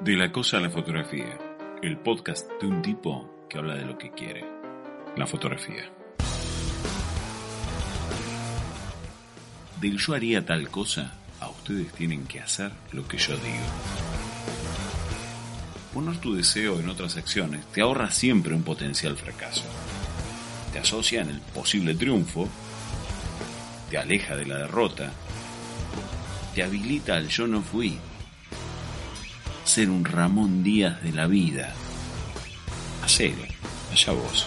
De la cosa a la fotografía, el podcast de un tipo que habla de lo que quiere, la fotografía. Del yo haría tal cosa, a ustedes tienen que hacer lo que yo digo. Poner tu deseo en otras acciones te ahorra siempre un potencial fracaso. Te asocia en el posible triunfo, te aleja de la derrota, te habilita al yo no fui ser un Ramón Díaz de la vida. Hacelo, allá vos.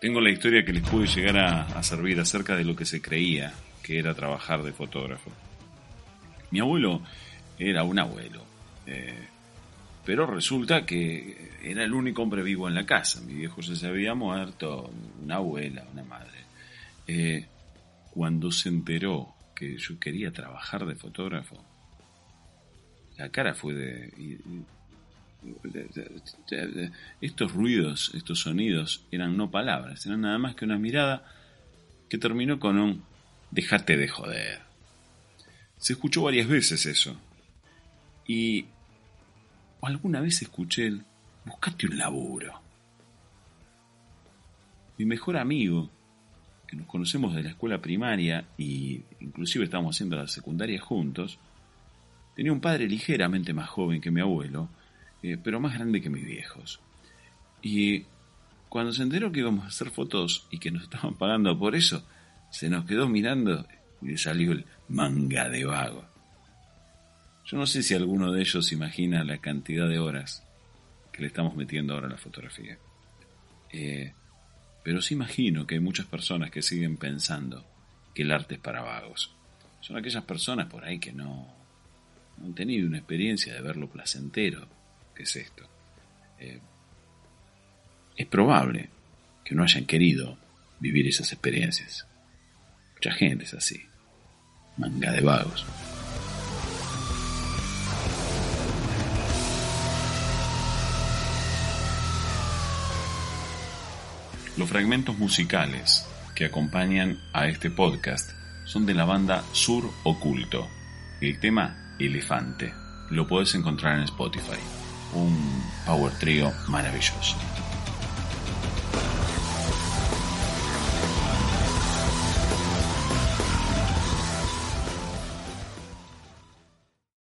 Tengo la historia que les puede llegar a, servir acerca de lo que se creía que era trabajar de fotógrafo. Mi abuelo era un abuelo, eh, pero resulta que era el único hombre vivo en la casa. Mi viejo ya se había muerto, una abuela, una madre. Eh, cuando se enteró que yo quería trabajar de fotógrafo, la cara fue de, estos ruidos, estos sonidos eran no palabras, eran nada más que una mirada que terminó con un dejate de joder. Se escuchó varias veces eso. Y alguna vez escuché el buscate un laburo. Mi mejor amigo, nos conocemos de la escuela primaria y inclusive estábamos haciendo la secundaria juntos, tenía un padre ligeramente más joven que mi abuelo, eh, pero más grande que mis viejos. Y cuando se enteró que íbamos a hacer fotos y que nos estaban pagando por eso, se nos quedó mirando y le salió el manga de vago. Yo no sé si alguno de ellos imagina la cantidad de horas que le estamos metiendo ahora a la fotografía. Eh, pero sí imagino que hay muchas personas que siguen pensando que el arte es para vagos. Son aquellas personas por ahí que no, han tenido una experiencia de ver lo placentero que es esto. Eh, es probable que no hayan querido vivir esas experiencias. Mucha gente es así. Manga de vagos. Los fragmentos musicales que acompañan a este podcast son de la banda Sur Oculto. El tema Elefante lo puedes encontrar en Spotify. Un power trio maravilloso.